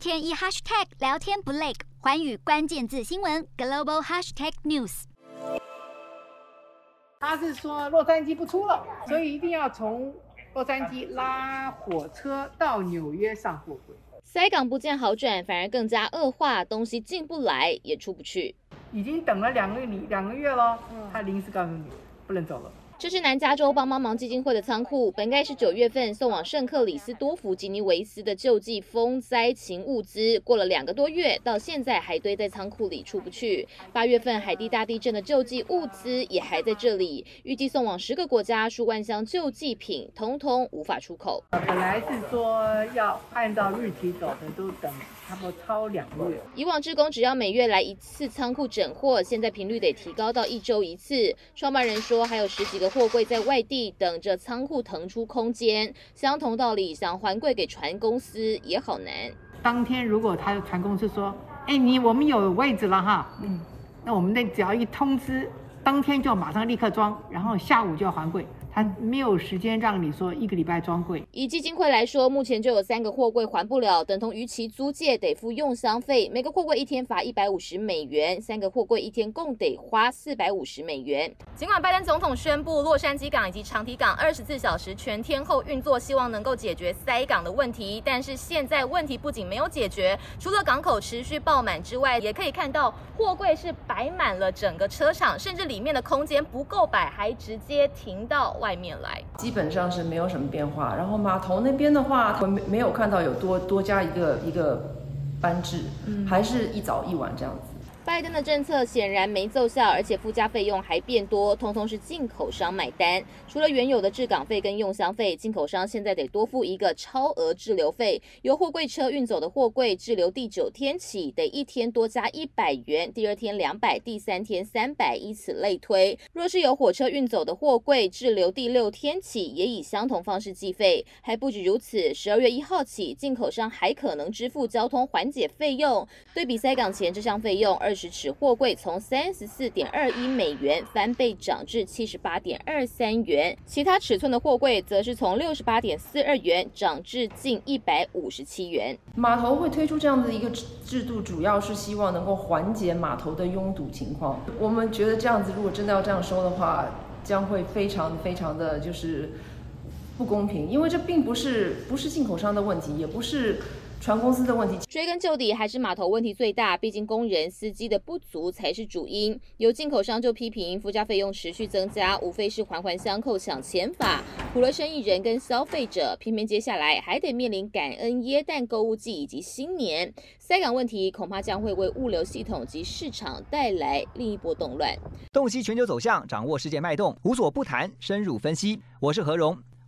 天一 hashtag 聊天不累，环宇关键字新闻 global hashtag news。他是说洛杉矶不出了，所以一定要从洛杉矶拉火车到纽约上货柜。塞港不见好转，反而更加恶化，东西进不来也出不去。已经等了两个礼两个月了，他临时告诉你不能走了。这是南加州帮帮忙基金会的仓库，本该是九月份送往圣克里斯多福吉尼维斯的救济风灾情物资，过了两个多月，到现在还堆在仓库里出不去。八月份海地大地震的救济物资也还在这里，预计送往十个国家数万箱救济品，通通无法出口。本来是说要按照日期走的，都等差不多超两个月。以往职工只要每月来一次仓库整货，现在频率得提高到一周一次。创办人说，还有十几个。货柜在外地等着仓库腾出空间，相同道理，想还柜给船公司也好难。当天如果他的船公司说：“哎，你我们有位置了哈，嗯，那我们那只要一通知，当天就马上立刻装，然后下午就要还柜。”他没有时间让你说一个礼拜装柜。以基金会来说，目前就有三个货柜还不了，等同于其租借得付用箱费，每个货柜一天罚一百五十美元，三个货柜一天共得花四百五十美元。尽管拜登总统宣布洛杉矶港以及长堤港二十四小时全天候运作，希望能够解决塞港的问题，但是现在问题不仅没有解决，除了港口持续爆满之外，也可以看到货柜是摆满了整个车场，甚至里面的空间不够摆，还直接停到。外面来，基本上是没有什么变化。然后码头那边的话，我没没有看到有多多加一个一个班制，还是一早一晚这样子。拜登的政策显然没奏效，而且附加费用还变多，通通是进口商买单。除了原有的滞港费跟用箱费，进口商现在得多付一个超额滞留费。由货柜车运走的货柜滞留第九天起，得一天多加一百元，第二天两百，第三天三百，以此类推。若是由火车运走的货柜滞留第六天起，也以相同方式计费。还不止如此，十二月一号起，进口商还可能支付交通缓解费用。对比塞港前这项费用，二十尺货柜从三十四点二一美元翻倍涨至七十八点二三元，其他尺寸的货柜则是从六十八点四二元涨至近一百五十七元。码头会推出这样的一个制度，主要是希望能够缓解码头的拥堵情况。我们觉得这样子，如果真的要这样收的话，将会非常非常的就是不公平，因为这并不是不是进口商的问题，也不是。船公司的问题，追根究底还是码头问题最大，毕竟工人、司机的不足才是主因。有进口商就批评附加费用持续增加，无非是环环相扣抢钱法，苦了生意人跟消费者。偏偏接下来还得面临感恩耶诞购物季以及新年塞港问题，恐怕将会为物流系统及市场带来另一波动乱。洞悉全球走向，掌握世界脉动，无所不谈，深入分析。我是何荣。